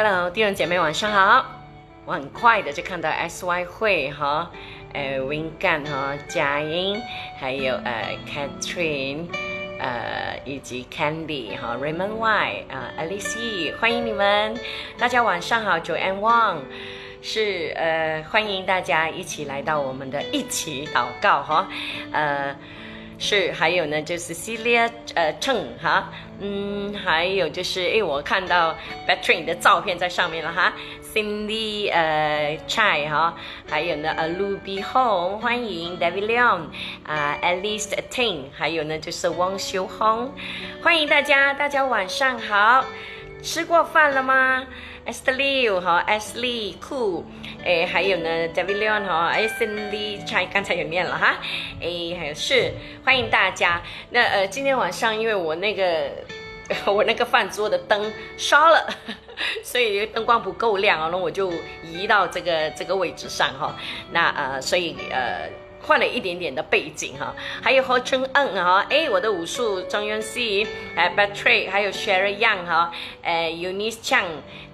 Hello，弟兄姐妹晚上好。我很快的就看到 SY 会哈，呃，Wingan 哈，佳音，还有呃 Catherine，呃以及 Candy 哈，Raymond Y 啊，Alice，欢迎你们，大家晚上好，Joanne Wang，是呃欢迎大家一起来到我们的一起祷告哈，呃。是，还有呢，就是 Celia 呃 Chen 哈，嗯，还有就是哎，我看到 Betrin 的照片在上面了哈，Cindy 呃 Chai 哈，还有呢呃 Ruby Hong 欢迎 David Leon 啊，Alice Ting，还有呢就是汪修红，欢迎大家，大家晚上好，吃过饭了吗？？Esther Liu 哈，Ashley Cool，哎，还有呢，David Leon 哈，Cindy Chai 刚才有念了哈，哎，还有是欢迎大家。那呃，今天晚上因为我那个 我那个饭桌的灯烧了，所以灯光不够亮啊，那我就移到这个这个位置上哈。那呃，所以呃。换了一点点的背景哈，还有何春恩哈，哎，我的武术张元熙，哎，Batray，还有 Sherry Young 哈，哎 u n i c e Chang，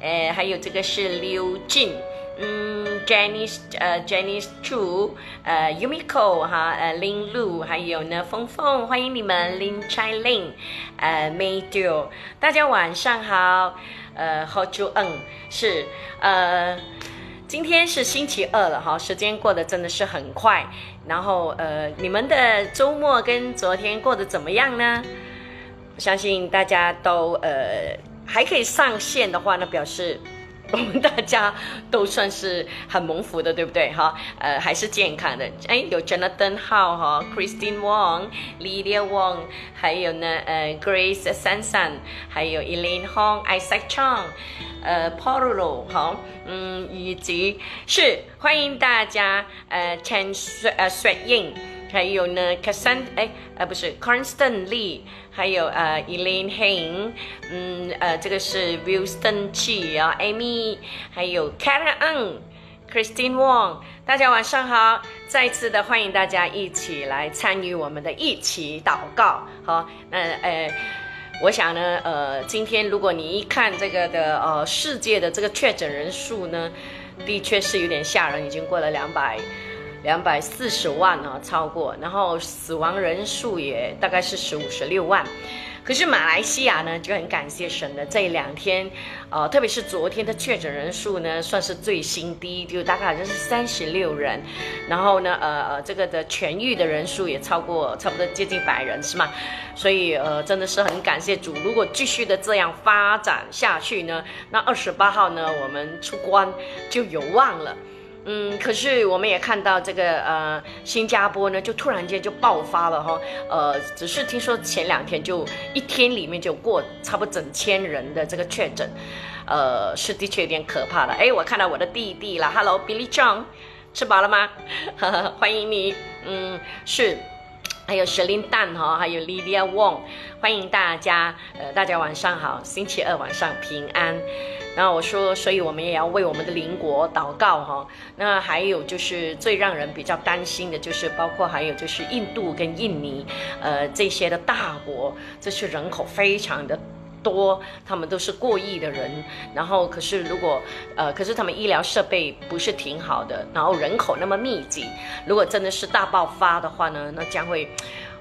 哎，还有这个是刘静，嗯，Jenny，呃，Jenny Chu，呃，Yumiko 哈，呃，，Lin Lu，，还有呢，峰峰，欢迎你们，林 Chai Lin，呃，Maydio，大家晚上好，呃，何春恩是，呃。今天是星期二了哈，时间过得真的是很快。然后呃，你们的周末跟昨天过得怎么样呢？相信大家都呃还可以上线的话，那表示。我们大家都算是很蒙福的，对不对？哈，呃，还是健康的。哎，有 Jonathan Hao 哈，Christine Wong、Lydia Wong，还有呢，呃，Grace Sansan，还有 Elaine Hong、Isaac Chang，呃，Paulo 哈，嗯，以及是欢迎大家，呃，Chen 呃 Sweat Ying。还有呢，Cassan，哎，呃，不是，Constant Lee，还有呃，Elaine Hein，嗯，呃，这个是 Wilson Chi 啊，Amy，还有 Karen Ng，Christine Wong，大家晚上好，再次的欢迎大家一起来参与我们的一起祷告，好，那呃，我想呢，呃，今天如果你一看这个的呃世界的这个确诊人数呢，的确是有点吓人，已经过了两百。两百四十万呢，超过，然后死亡人数也大概是十五十六万，可是马来西亚呢就很感谢神的这两天，呃，特别是昨天的确诊人数呢算是最新低，就大概好像是三十六人，然后呢，呃呃，这个的痊愈的人数也超过差不多接近百人，是吗？所以呃，真的是很感谢主，如果继续的这样发展下去呢，那二十八号呢我们出关就有望了。嗯，可是我们也看到这个呃，新加坡呢，就突然间就爆发了哈，呃，只是听说前两天就一天里面就过差不多整千人的这个确诊，呃，是的确有点可怕了。哎，我看到我的弟弟了，Hello Billy John，吃饱了吗？欢迎你，嗯，是，还有石林蛋哈，还有 Lydia Wong，欢迎大家，呃，大家晚上好，星期二晚上平安。然后我说，所以我们也要为我们的邻国祷告哈。那还有就是最让人比较担心的，就是包括还有就是印度跟印尼，呃这些的大国，这些人口非常的多，他们都是过亿的人。然后可是如果呃，可是他们医疗设备不是挺好的，然后人口那么密集，如果真的是大爆发的话呢，那将会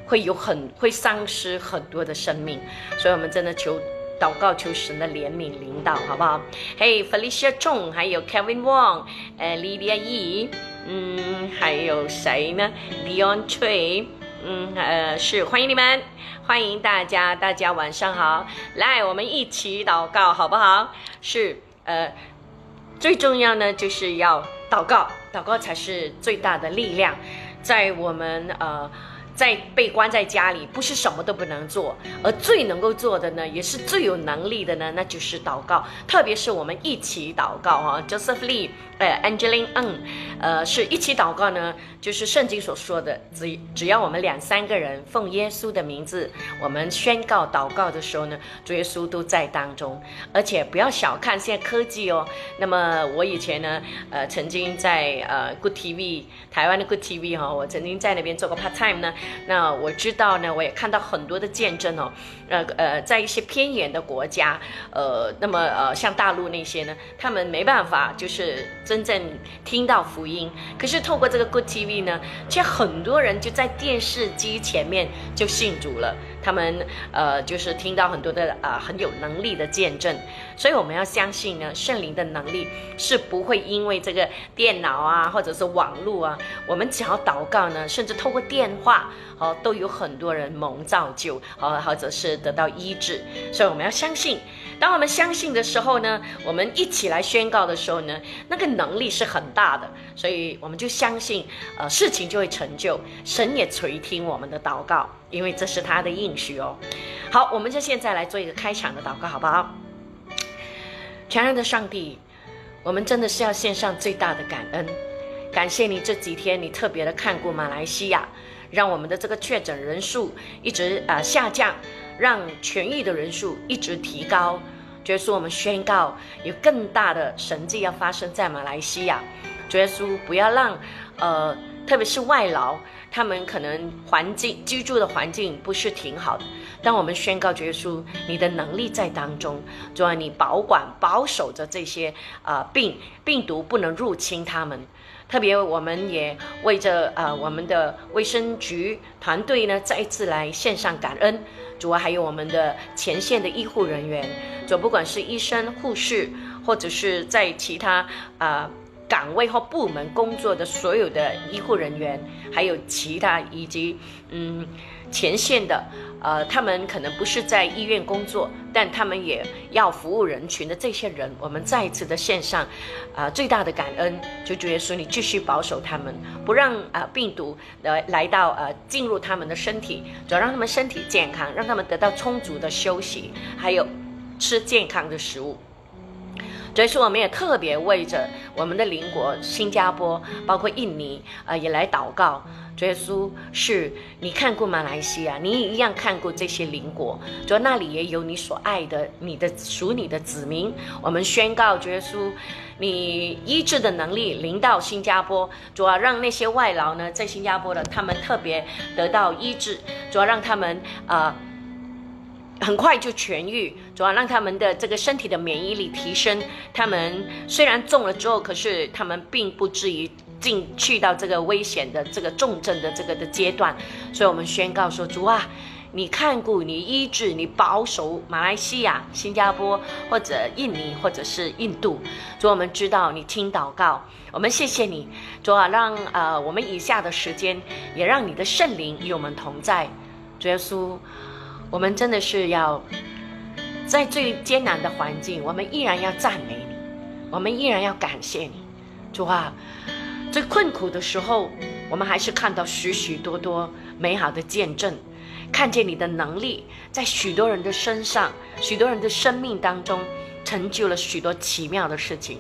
会有很会丧失很多的生命。所以我们真的求。祷告求神的怜悯领导，好不好？嘿，Felicia Chong，还有 Kevin Wong，呃，Lydia Yi，嗯，还有谁呢？Leon Chui，嗯，呃，是欢迎你们，欢迎大家，大家晚上好，来，我们一起祷告，好不好？是，呃，最重要呢，就是要祷告，祷告才是最大的力量，在我们呃。在被关在家里，不是什么都不能做，而最能够做的呢，也是最有能力的呢，那就是祷告。特别是我们一起祷告哈，Joseph Lee，呃，Angeline N，呃，是一起祷告呢，就是圣经所说的，只只要我们两三个人奉耶稣的名字，我们宣告祷告的时候呢，主耶稣都在当中。而且不要小看现在科技哦。那么我以前呢，呃，曾经在呃 Good TV 台湾的 Good TV 哈，我曾经在那边做过 part time 呢。那我知道呢，我也看到很多的见证哦。呃呃，在一些偏远的国家，呃，那么呃，像大陆那些呢，他们没办法就是真正听到福音。可是透过这个 Good TV 呢，却很多人就在电视机前面就信主了。他们呃，就是听到很多的啊很有能力的见证。所以我们要相信呢，圣灵的能力是不会因为这个电脑啊，或者是网络啊，我们只要祷告呢，甚至透过电话，哦，都有很多人蒙造就，哦，或者是得到医治。所以我们要相信，当我们相信的时候呢，我们一起来宣告的时候呢，那个能力是很大的。所以我们就相信，呃，事情就会成就，神也垂听我们的祷告，因为这是他的应许哦。好，我们就现在来做一个开场的祷告，好不好？全然的上帝，我们真的是要献上最大的感恩，感谢你这几天你特别的看顾马来西亚，让我们的这个确诊人数一直啊下降，让痊愈的人数一直提高。主耶稣，我们宣告有更大的神迹要发生在马来西亚。主耶稣，不要让呃，特别是外劳，他们可能环境居住的环境不是挺好的。当我们宣告耶稣，你的能力在当中，主啊，你保管保守着这些啊病病毒不能入侵他们。特别我们也为着呃我们的卫生局团队呢，再一次来献上感恩。主啊，还有我们的前线的医护人员，就不管是医生、护士，或者是在其他啊岗位或部门工作的所有的医护人员，还有其他以及嗯。前线的，呃，他们可能不是在医院工作，但他们也要服务人群的这些人，我们再一次的献上，啊，最大的感恩，就主耶稣，你继续保守他们，不让啊病毒来来到呃进入他们的身体，主要让他们身体健康，让他们得到充足的休息，还有吃健康的食物。所以说，我们也特别为着我们的邻国新加坡，包括印尼，啊，也来祷告。主耶稣，是你看过马来西亚，你也一样看过这些邻国，主那里也有你所爱的，你的属你的子民。我们宣告，主耶稣，你医治的能力临到新加坡，主要让那些外劳呢，在新加坡的他们特别得到医治，主要让他们啊。很快就痊愈，主要让他们的这个身体的免疫力提升。他们虽然中了之后，可是他们并不至于进去到这个危险的这个重症的这个的阶段。所以，我们宣告说：主啊，你看顾、你医治、你保守马来西亚、新加坡或者印尼或者是印度。主，我们知道你听祷告，我们谢谢你。主啊，让呃我们以下的时间也让你的圣灵与我们同在。主耶稣。我们真的是要在最艰难的环境，我们依然要赞美你，我们依然要感谢你，主啊！最困苦的时候，我们还是看到许许多多美好的见证，看见你的能力在许多人的身上、许多人的生命当中成就了许多奇妙的事情。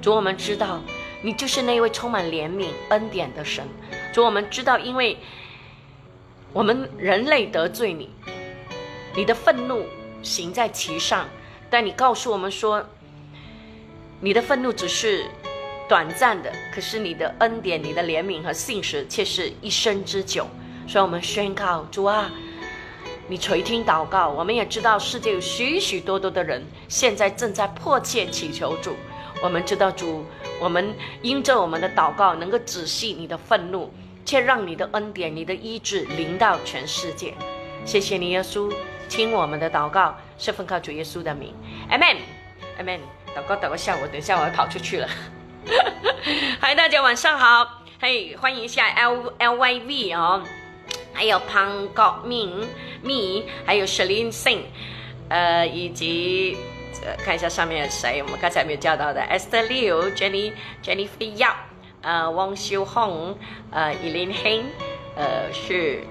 主，我们知道你就是那位充满怜悯恩典的神。主，我们知道，因为我们人类得罪你。你的愤怒行在其上，但你告诉我们说，你的愤怒只是短暂的，可是你的恩典、你的怜悯和信实却是一生之久。所以，我们宣告主啊，你垂听祷告。我们也知道世界有许许多多的人现在正在迫切祈求主。我们知道主，我们因着我们的祷告能够止息你的愤怒，却让你的恩典、你的医治临到全世界。谢谢你，耶稣。听我们的祷告是奉靠主耶稣的名，Amen，Amen。祷告祷告下，我等一下我要跑出去了。嗨，大家晚上好，嘿，欢迎一下 L L Y V 哦，还有潘国明 me，还有 Shalin Sing，呃，以及看一下上面有谁，我们刚才没有叫到的，Esther Liu，Jenny Jennifer Yap，呃，汪秀红，呃，Eileen Heng，呃，是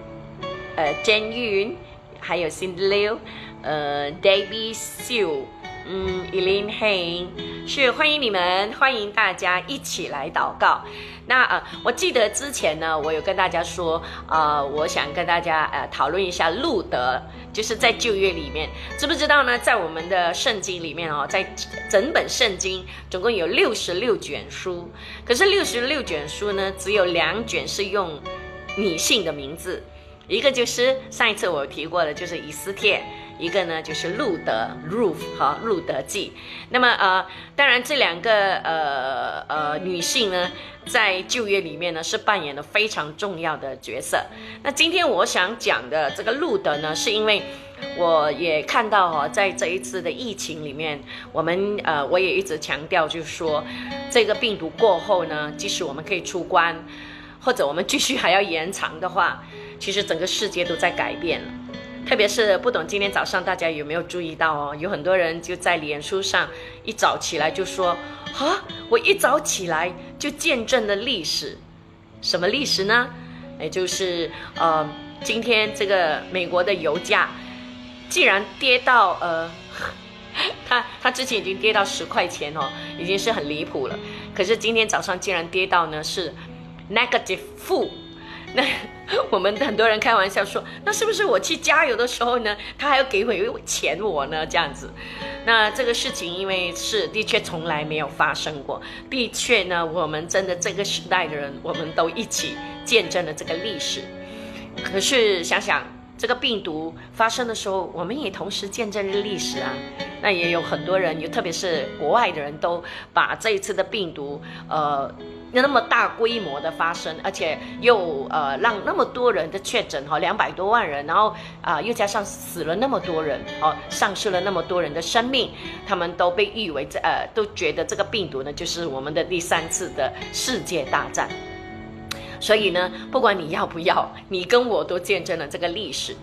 呃，简云。还有 Cindy Liu，呃，David Siu，嗯，Eileen Heng，是欢迎你们，欢迎大家一起来祷告。那呃，我记得之前呢，我有跟大家说，呃，我想跟大家呃讨论一下路德，就是在旧约里面，知不知道呢？在我们的圣经里面哦，在整本圣经总共有六十六卷书，可是六十六卷书呢，只有两卷是用女性的名字。一个就是上一次我提过的，就是以斯帖。一个呢就是路德 Ruth 哈路德记，那么呃当然这两个呃呃女性呢在旧约里面呢是扮演了非常重要的角色。那今天我想讲的这个路德呢，是因为我也看到哈在这一次的疫情里面，我们呃我也一直强调就是说这个病毒过后呢，即使我们可以出关，或者我们继续还要延长的话，其实整个世界都在改变了。特别是不懂，今天早上大家有没有注意到哦？有很多人就在脸书上一早起来就说：“啊，我一早起来就见证了历史，什么历史呢？也就是呃，今天这个美国的油价竟然跌到呃，它它之前已经跌到十块钱哦，已经是很离谱了。可是今天早上竟然跌到呢是 negative 负。”那我们很多人开玩笑说，那是不是我去加油的时候呢，他还要给回钱我呢？这样子，那这个事情因为是的确从来没有发生过，的确呢，我们真的这个时代的人，我们都一起见证了这个历史。可是想想这个病毒发生的时候，我们也同时见证了历史啊。那也有很多人，有特别是国外的人都把这一次的病毒，呃。那么大规模的发生，而且又呃让那么多人的确诊哈，两百多万人，然后啊又加上死了那么多人，哦丧失了那么多人的生命，他们都被誉为这呃都觉得这个病毒呢就是我们的第三次的世界大战。所以呢，不管你要不要，你跟我都见证了这个历史。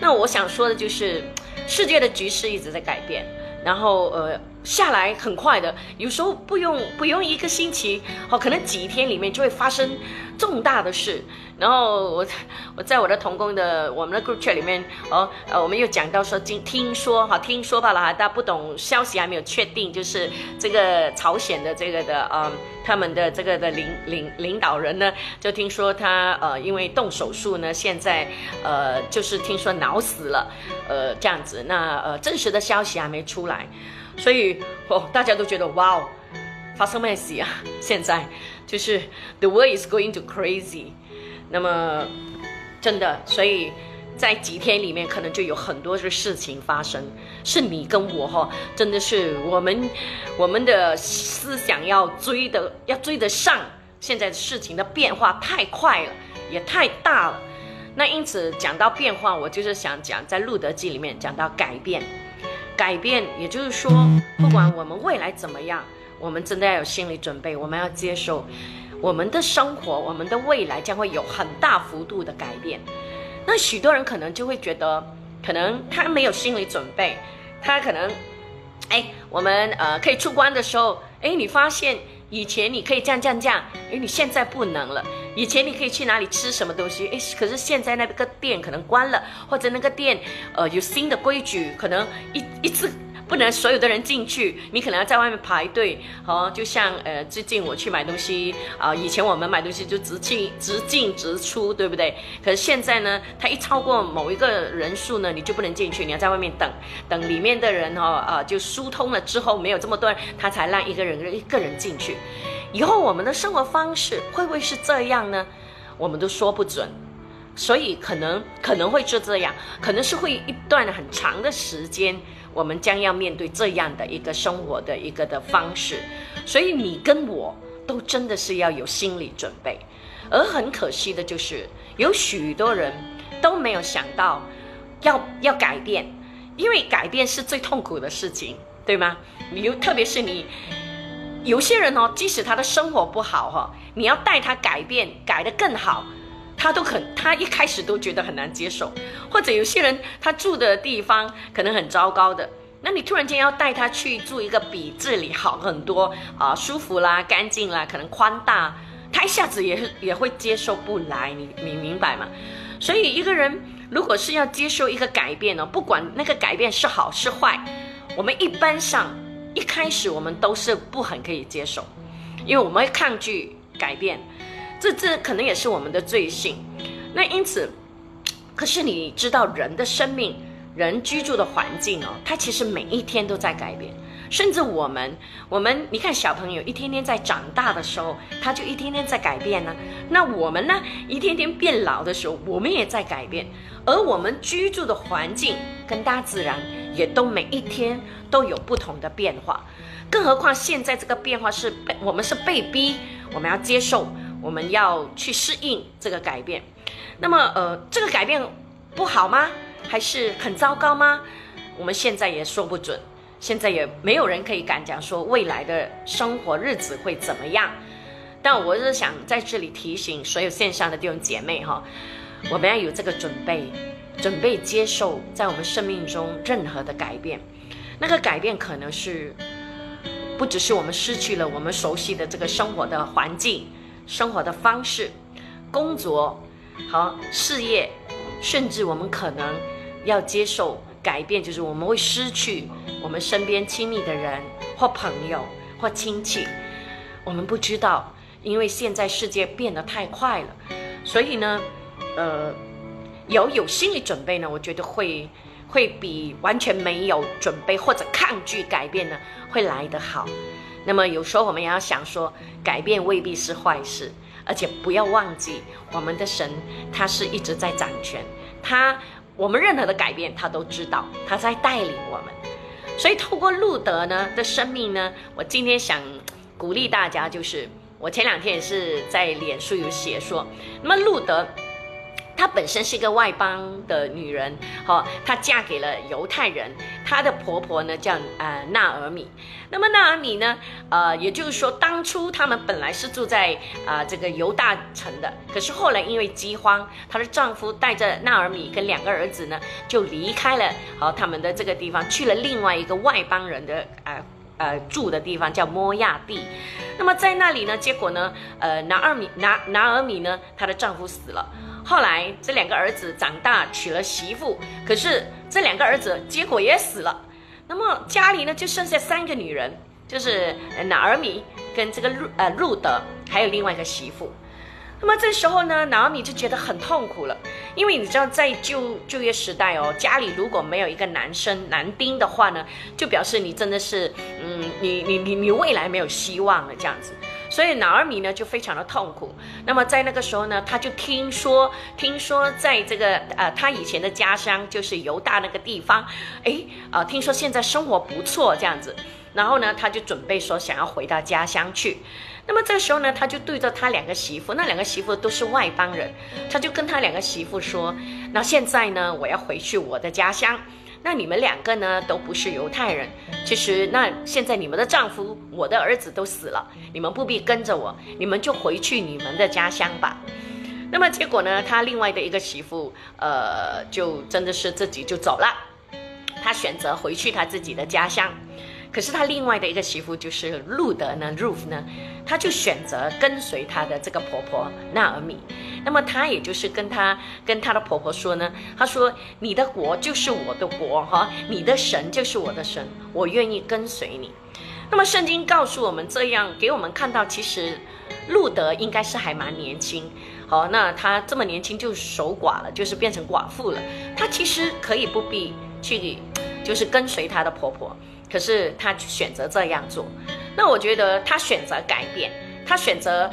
那我想说的就是，世界的局势一直在改变。然后呃下来很快的，有时候不用不用一个星期，哦，可能几天里面就会发生重大的事。然后我 我在我的同工的我们的 group chat 里面，哦呃我们又讲到说，听听说哈，听说罢了哈，大家不懂消息还没有确定，就是这个朝鲜的这个的嗯他们的这个的领领领导人呢，就听说他呃因为动手术呢，现在呃就是听说脑死了，呃这样子，那呃真实的消息还没出来。所以哦，大家都觉得哇哦，发生咩事啊？现在就是 the world is going to crazy。那么真的，所以在几天里面，可能就有很多的事情发生，是你跟我哈，真的是我们我们的思想要追的，要追得上现在的事情的变化太快了，也太大了。那因此讲到变化，我就是想讲在《路德记》里面讲到改变。改变，也就是说，不管我们未来怎么样，我们真的要有心理准备。我们要接受，我们的生活，我们的未来将会有很大幅度的改变。那许多人可能就会觉得，可能他没有心理准备，他可能，哎，我们呃可以出关的时候，哎，你发现以前你可以这样这样这样，哎，你现在不能了。以前你可以去哪里吃什么东西？诶，可是现在那个店可能关了，或者那个店，呃，有新的规矩，可能一一次不能所有的人进去，你可能要在外面排队。哦，就像呃，最近我去买东西啊，以前我们买东西就直进直进直出，对不对？可是现在呢，它一超过某一个人数呢，你就不能进去，你要在外面等等里面的人哦，啊，就疏通了之后，没有这么多人，他才让一个人一个人进去。以后我们的生活方式会不会是这样呢？我们都说不准，所以可能可能会是这样，可能是会一段很长的时间，我们将要面对这样的一个生活的一个的方式。所以你跟我都真的是要有心理准备。而很可惜的就是，有许多人都没有想到要要改变，因为改变是最痛苦的事情，对吗？你又特别是你。有些人哦，即使他的生活不好哈，你要带他改变，改得更好，他都很，他一开始都觉得很难接受。或者有些人他住的地方可能很糟糕的，那你突然间要带他去住一个比这里好很多啊，舒服啦、干净啦、可能宽大，他一下子也也会接受不来。你你明白吗？所以一个人如果是要接受一个改变呢，不管那个改变是好是坏，我们一般上。一开始我们都是不很可以接受，因为我们会抗拒改变，这这可能也是我们的罪性。那因此，可是你知道人的生命、人居住的环境哦，它其实每一天都在改变，甚至我们，我们你看小朋友一天天在长大的时候，他就一天天在改变呢。那我们呢，一天天变老的时候，我们也在改变。而我们居住的环境跟大自然也都每一天都有不同的变化。更何况现在这个变化是被我们是被逼，我们要接受，我们要去适应这个改变。那么，呃，这个改变不好吗？还是很糟糕吗？我们现在也说不准。现在也没有人可以敢讲说未来的生活日子会怎么样。但我是想在这里提醒所有线上的弟兄姐妹哈，我们要有这个准备，准备接受在我们生命中任何的改变。那个改变可能是不只是我们失去了我们熟悉的这个生活的环境、生活的方式、工作和事业，甚至我们可能要接受。改变就是我们会失去我们身边亲密的人或朋友或亲戚，我们不知道，因为现在世界变得太快了，所以呢，呃，有有心理准备呢，我觉得会会比完全没有准备或者抗拒改变呢会来得好。那么有时候我们也要想说，改变未必是坏事，而且不要忘记我们的神他是一直在掌权，他。我们任何的改变，他都知道，他在带领我们。所以透过路德呢的生命呢，我今天想鼓励大家，就是我前两天也是在脸书有写说，那么路德。她本身是一个外邦的女人，好，她嫁给了犹太人。她的婆婆呢叫呃纳尔米。那么纳尔米呢，呃，也就是说，当初他们本来是住在啊这个犹大城的，可是后来因为饥荒，她的丈夫带着纳尔米跟两个儿子呢，就离开了好他们的这个地方，去了另外一个外邦人的呃呃住的地方，叫摩亚地。那么在那里呢，结果呢，呃拿尔米拿拿尔米呢，她的丈夫死了。后来这两个儿子长大娶了媳妇，可是这两个儿子结果也死了。那么家里呢就剩下三个女人，就是拿尔米跟这个路呃路德，还有另外一个媳妇。那么这时候呢，拿尔米就觉得很痛苦了，因为你知道在就就业时代哦，家里如果没有一个男生男丁的话呢，就表示你真的是嗯，你你你你未来没有希望了这样子。所以拿尔米呢就非常的痛苦。那么在那个时候呢，他就听说，听说在这个呃他以前的家乡就是犹大那个地方，哎啊，听说现在生活不错这样子。然后呢，他就准备说想要回到家乡去。那么这个时候呢，他就对着他两个媳妇，那两个媳妇都是外邦人，他就跟他两个媳妇说：“那现在呢，我要回去我的家乡。”那你们两个呢，都不是犹太人。其实，那现在你们的丈夫、我的儿子都死了，你们不必跟着我，你们就回去你们的家乡吧。那么结果呢，他另外的一个媳妇，呃，就真的是自己就走了，他选择回去他自己的家乡。可是他另外的一个媳妇就是路德呢，Ruth 呢，他就选择跟随他的这个婆婆纳尔米。那么他也就是跟他跟他的婆婆说呢，他说：“你的国就是我的国，哈，你的神就是我的神，我愿意跟随你。”那么圣经告诉我们这样，给我们看到，其实路德应该是还蛮年轻，好，那他这么年轻就守寡了，就是变成寡妇了。他其实可以不必去，就是跟随他的婆婆。可是他选择这样做，那我觉得他选择改变，他选择，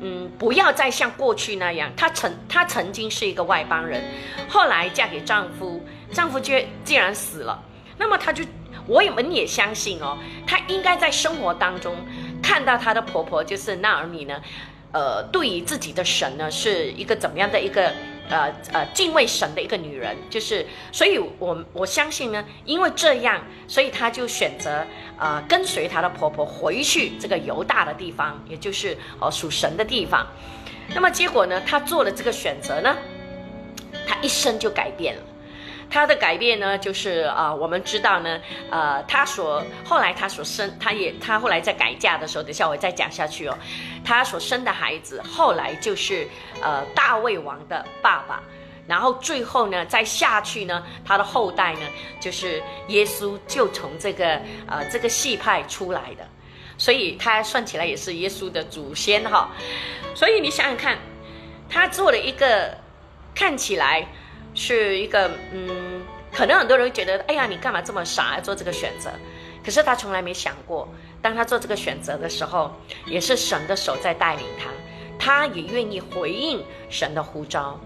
嗯，不要再像过去那样。他曾他曾经是一个外邦人，后来嫁给丈夫，丈夫却竟然死了，那么他就，我们也相信哦，他应该在生活当中看到他的婆婆就是纳尔米呢，呃，对于自己的神呢是一个怎么样的一个。呃呃，敬畏神的一个女人，就是，所以我我相信呢，因为这样，所以她就选择呃跟随她的婆婆回去这个犹大的地方，也就是哦属神的地方。那么结果呢，她做了这个选择呢，她一生就改变了。他的改变呢，就是啊，我们知道呢，呃，他所后来他所生，他也他后来在改嫁的时候，等下我再讲下去哦，他所生的孩子后来就是呃大卫王的爸爸，然后最后呢再下去呢，他的后代呢就是耶稣就从这个呃这个系派出来的，所以他算起来也是耶稣的祖先哈，所以你想想看，他做了一个看起来。是一个嗯，可能很多人会觉得，哎呀，你干嘛这么傻做这个选择？可是他从来没想过，当他做这个选择的时候，也是神的手在带领他，他也愿意回应神的呼召。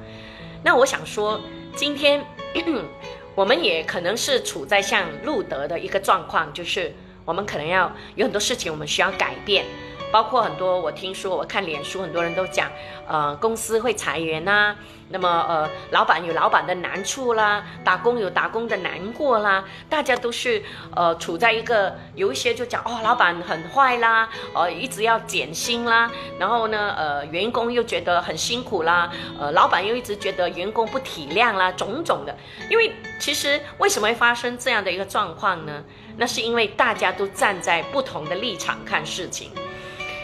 那我想说，今天 我们也可能是处在像路德的一个状况，就是我们可能要有很多事情，我们需要改变。包括很多，我听说，我看脸书，很多人都讲，呃，公司会裁员呐，那么呃，老板有老板的难处啦，打工有打工的难过啦，大家都是呃处在一个有一些就讲哦，老板很坏啦，呃，一直要减薪啦，然后呢，呃，员工又觉得很辛苦啦，呃，老板又一直觉得员工不体谅啦，种种的，因为其实为什么会发生这样的一个状况呢？那是因为大家都站在不同的立场看事情。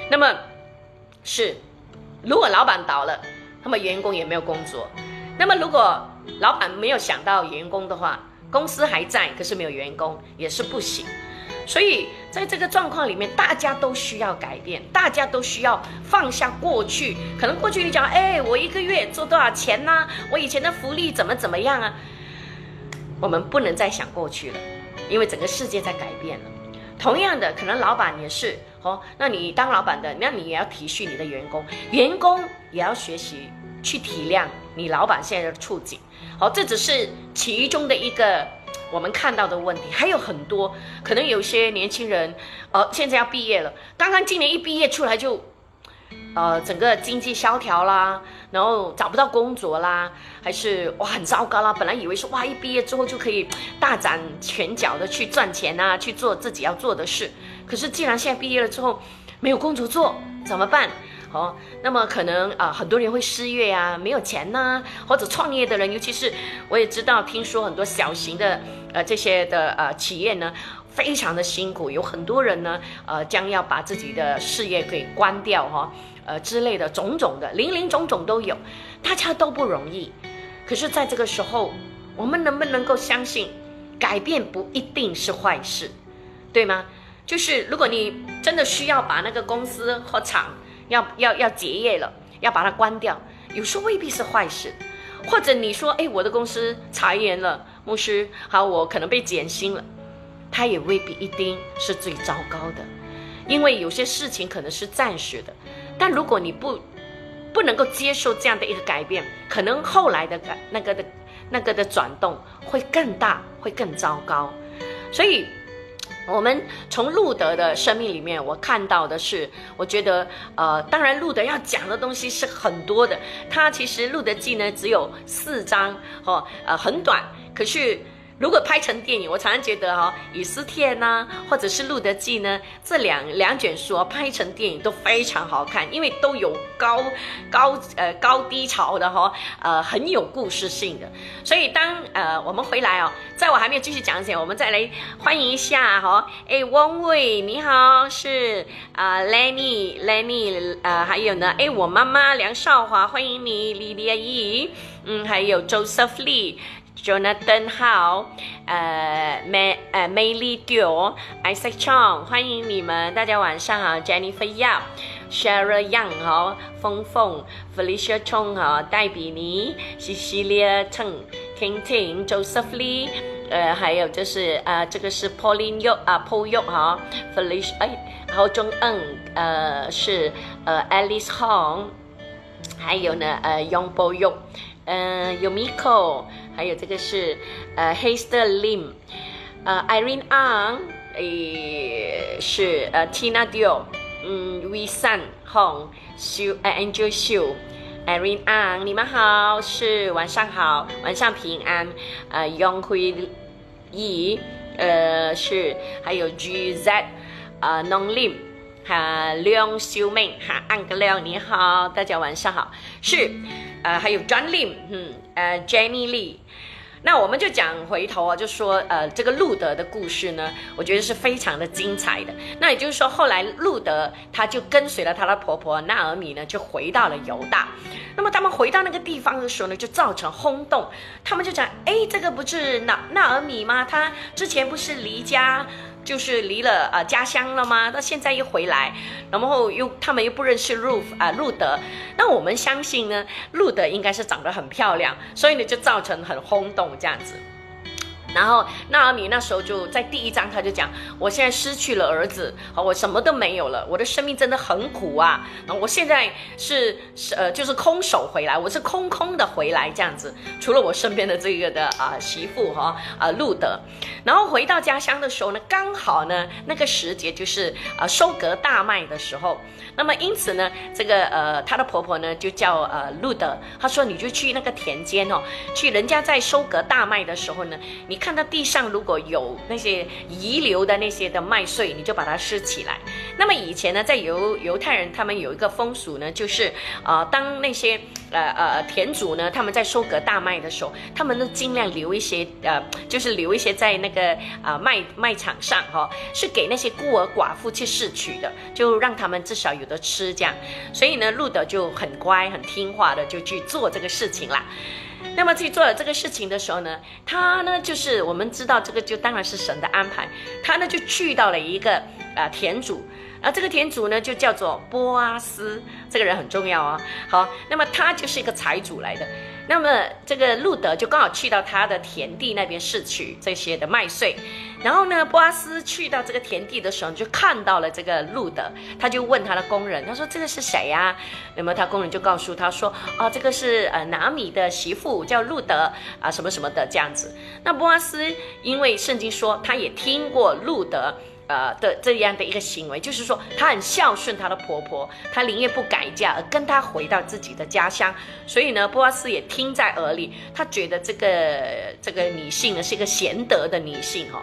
那么，是，如果老板倒了，那么员工也没有工作。那么如果老板没有想到员工的话，公司还在，可是没有员工也是不行。所以在这个状况里面，大家都需要改变，大家都需要放下过去。可能过去你讲，哎，我一个月做多少钱呢？我以前的福利怎么怎么样啊？我们不能再想过去了，因为整个世界在改变了。同样的，可能老板也是。哦，那你当老板的，那你也要体恤你的员工，员工也要学习去体谅你老板现在的处境。好，这只是其中的一个我们看到的问题，还有很多，可能有些年轻人，呃，现在要毕业了，刚刚今年一毕业出来就。呃，整个经济萧条啦，然后找不到工作啦，还是哇很糟糕啦。本来以为说哇一毕业之后就可以大展拳脚的去赚钱啊，去做自己要做的事。可是既然现在毕业了之后没有工作做，怎么办？哦，那么可能啊很多人会失业啊，没有钱呐，或者创业的人，尤其是我也知道，听说很多小型的呃这些的呃企业呢，非常的辛苦，有很多人呢呃将要把自己的事业给关掉哈。呃之类的种种的零零总总都有，大家都不容易。可是，在这个时候，我们能不能够相信，改变不一定是坏事，对吗？就是如果你真的需要把那个公司或厂要要要结业了，要把它关掉，有时候未必是坏事。或者你说，哎，我的公司裁员了，牧师，好，我可能被减薪了，它也未必一定是最糟糕的，因为有些事情可能是暂时的。但如果你不不能够接受这样的一个改变，可能后来的改那个的那个的转动会更大，会更糟糕。所以，我们从路德的生命里面，我看到的是，我觉得，呃，当然路德要讲的东西是很多的。他其实《路德记》呢只有四章，哦，呃，很短，可是。如果拍成电影，我常常觉得哈，《以斯帖》呢，或者是《路德记》呢，这两两卷书拍成电影都非常好看，因为都有高高呃高低潮的哈，呃很有故事性的。所以当呃我们回来哦，在我还没有继续讲之前，我们再来欢迎一下哈，哎，汪伟你好，是啊，Lenny Lenny，呃还有呢，哎我妈妈梁少华欢迎你，李丽阿姨，嗯还有 Joseph Lee。Jonathan 好，呃，May 呃 Mayly Dio，Isaac Chong，欢迎你们，大家晚上好，Jennifer Yap，Shara Young 好，峰峰，Felicia Chong 好，戴比尼，Cecilia Cheng，King Ting，Joseph Lee，呃，还有就是呃，这个是 Pauline Yo 啊，Paul Yo 好，Felicia 哎，然后中恩，呃，是呃 Alice Hong，还有呢呃 Young Paul Yo，嗯，Yumiko。还有这个是呃 Hester Lim，呃 Irene Ang，诶是呃 Tina Dio，嗯 We Sun Hong Xu 呃 Angel Xu，Irene Ang，你们好，是晚上好，晚上平安，呃 Yong Hui Yi，呃是还有 GZ，呃 Nong Lim，哈梁秀明哈安格亮你好，大家晚上好，是呃还有 John Lim，嗯呃，Jenny Lee。那我们就讲回头啊，就说呃，这个路德的故事呢，我觉得是非常的精彩的。那也就是说，后来路德他就跟随了他的婆婆纳尔米呢，就回到了犹大。那么他们回到那个地方的时候呢，就造成轰动。他们就讲，哎，这个不是纳纳尔米吗？他之前不是离家？就是离了呃家乡了吗？到现在又回来，然后又他们又不认识路啊路德，那我们相信呢，路德应该是长得很漂亮，所以呢就造成很轰动这样子。然后纳尔米那时候就在第一章，他就讲：我现在失去了儿子，好，我什么都没有了，我的生命真的很苦啊！啊，我现在是是呃，就是空手回来，我是空空的回来这样子。除了我身边的这个的啊媳妇哈啊路德，然后回到家乡的时候呢，刚好呢那个时节就是啊收割大麦的时候。那么因此呢，这个呃她的婆婆呢就叫呃路德，她说你就去那个田间哦，去人家在收割大麦的时候呢，你。看到地上如果有那些遗留的那些的麦穗，你就把它拾起来。那么以前呢，在犹犹太人他们有一个风俗呢，就是呃，当那些呃呃田主呢，他们在收割大麦的时候，他们都尽量留一些呃，就是留一些在那个啊麦麦场上哈，是给那些孤儿寡妇去拾取的，就让他们至少有的吃这样。所以呢，路德就很乖很听话的就去做这个事情啦。那么自己做了这个事情的时候呢，他呢就是我们知道这个就当然是神的安排，他呢就去到了一个啊田主，而这个田主呢就叫做波阿斯，这个人很重要啊。好，那么他就是一个财主来的。那么这个路德就刚好去到他的田地那边试取这些的麦穗，然后呢，波阿斯去到这个田地的时候就看到了这个路德，他就问他的工人，他说这个是谁呀？那么他工人就告诉他说，哦，这个是呃拿米的媳妇叫路德啊，什么什么的这样子。那波阿斯因为圣经说他也听过路德。呃的这样的一个行为，就是说她很孝顺她的婆婆，她宁愿不改嫁而跟她回到自己的家乡。所以呢，波阿斯也听在耳里，他觉得这个这个女性呢是一个贤德的女性哈。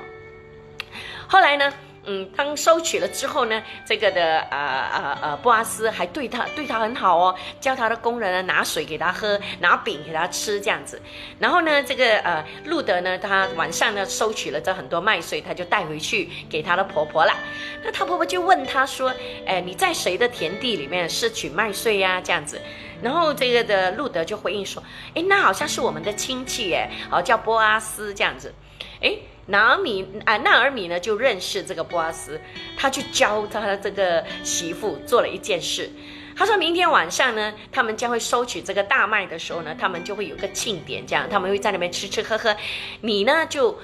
后来呢？嗯，当收取了之后呢，这个的呃呃呃，布阿斯还对他对他很好哦，叫他的工人呢拿水给他喝，拿饼给他吃这样子。然后呢，这个呃路德呢，他晚上呢收取了这很多麦穗，他就带回去给他的婆婆了。那他婆婆就问他说：“哎，你在谁的田地里面拾取麦穗呀？”这样子。然后这个的路德就回应说：“哎，那好像是我们的亲戚哎，哦叫波阿斯这样子。”哎。纳尔米啊，纳尔米呢就认识这个波阿斯，他去教他的这个媳妇做了一件事。他说明天晚上呢，他们将会收取这个大麦的时候呢，他们就会有个庆典，这样他们会在那边吃吃喝喝。你呢就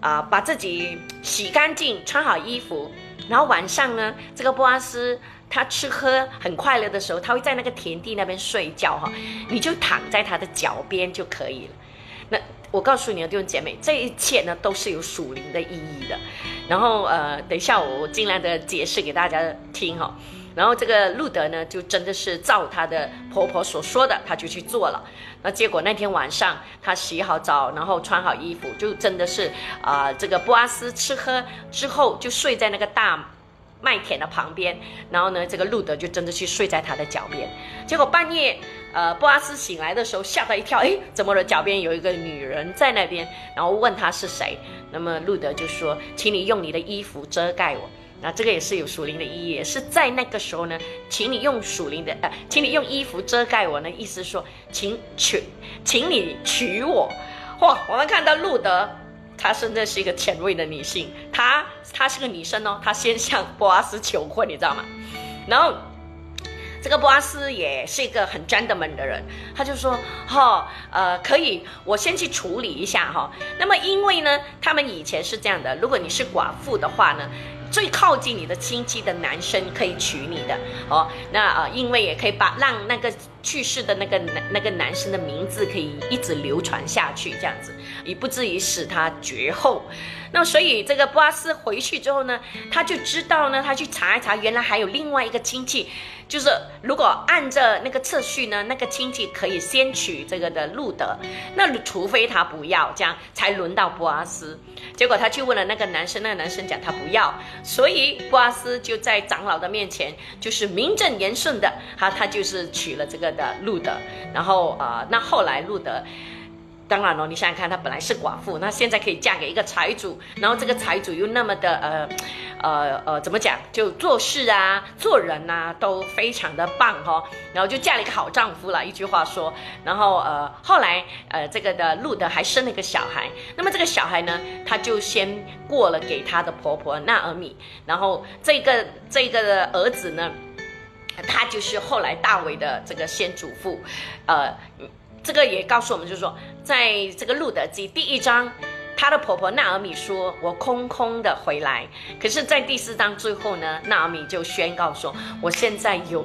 啊把自己洗干净，穿好衣服，然后晚上呢，这个波阿斯他吃喝很快乐的时候，他会在那个田地那边睡觉哈，你就躺在他的脚边就可以了。我告诉你的弟兄姐妹，这一切呢都是有属灵的意义的。然后呃，等一下我尽量的解释给大家听哈。然后这个路德呢，就真的是照她的婆婆所说的，她就去做了。那结果那天晚上，她洗好澡，然后穿好衣服，就真的是啊，这个布阿斯吃喝之后，就睡在那个大麦田的旁边。然后呢，这个路德就真的去睡在他的脚边。结果半夜。呃，布阿斯醒来的时候吓他一跳，哎，怎么了？脚边有一个女人在那边，然后问他是谁。那么路德就说：“请你用你的衣服遮盖我。”那这个也是有属灵的意义，也是在那个时候呢，请你用属灵的，呃，请你用衣服遮盖我呢，意思说，请娶，请你娶我。哇，我们看到路德，她真的是一个前卫的女性，她她是个女生哦，她先向布阿斯求婚，你知道吗？然后。这个波阿斯也是一个很 gentleman 的人，他就说：哈，呃，可以，我先去处理一下哈。那么，因为呢，他们以前是这样的，如果你是寡妇的话呢，最靠近你的亲戚的男生可以娶你的哦。那呃，因为也可以把让那个去世的那个男那个男生的名字可以一直流传下去，这样子，也不至于使他绝后。那所以这个波阿斯回去之后呢，他就知道呢，他去查一查，原来还有另外一个亲戚。就是如果按着那个次序呢，那个亲戚可以先娶这个的路德，那除非他不要，这样才轮到波阿斯。结果他去问了那个男生，那个男生讲他不要，所以波阿斯就在长老的面前，就是名正言顺的，他他就是娶了这个的路德。然后呃，那后来路德。当然了，你想想看，她本来是寡妇，那现在可以嫁给一个财主，然后这个财主又那么的呃，呃呃，怎么讲？就做事啊、做人呐都非常的棒哈，然后就嫁了一个好丈夫了。一句话说，然后呃，后来呃，这个的路德还生了一个小孩，那么这个小孩呢，他就先过了给他的婆婆纳尔米，然后这个这个的儿子呢，他就是后来大卫的这个先祖父，呃。这个也告诉我们，就是说，在这个路德记第一章她的婆婆纳尔米说：“我空空的回来。”可是，在第四章最后呢，纳尔米就宣告说：“我现在有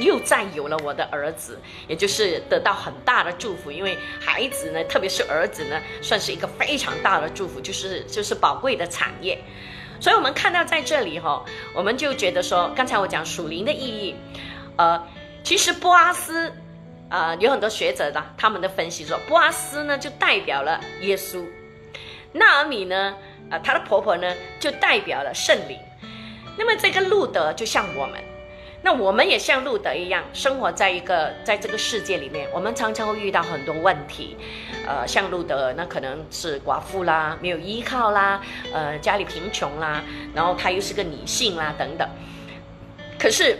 又再有了我的儿子，也就是得到很大的祝福。因为孩子呢，特别是儿子呢，算是一个非常大的祝福，就是就是宝贵的产业。所以，我们看到在这里哈，我们就觉得说，刚才我讲属灵的意义，呃，其实波阿斯，呃，有很多学者的他们的分析说，波阿斯呢就代表了耶稣。纳尔米呢？呃，她的婆婆呢，就代表了圣灵。那么这个路德就像我们，那我们也像路德一样，生活在一个在这个世界里面。我们常常会遇到很多问题，呃，像路德，那可能是寡妇啦，没有依靠啦，呃，家里贫穷啦，然后她又是个女性啦，等等。可是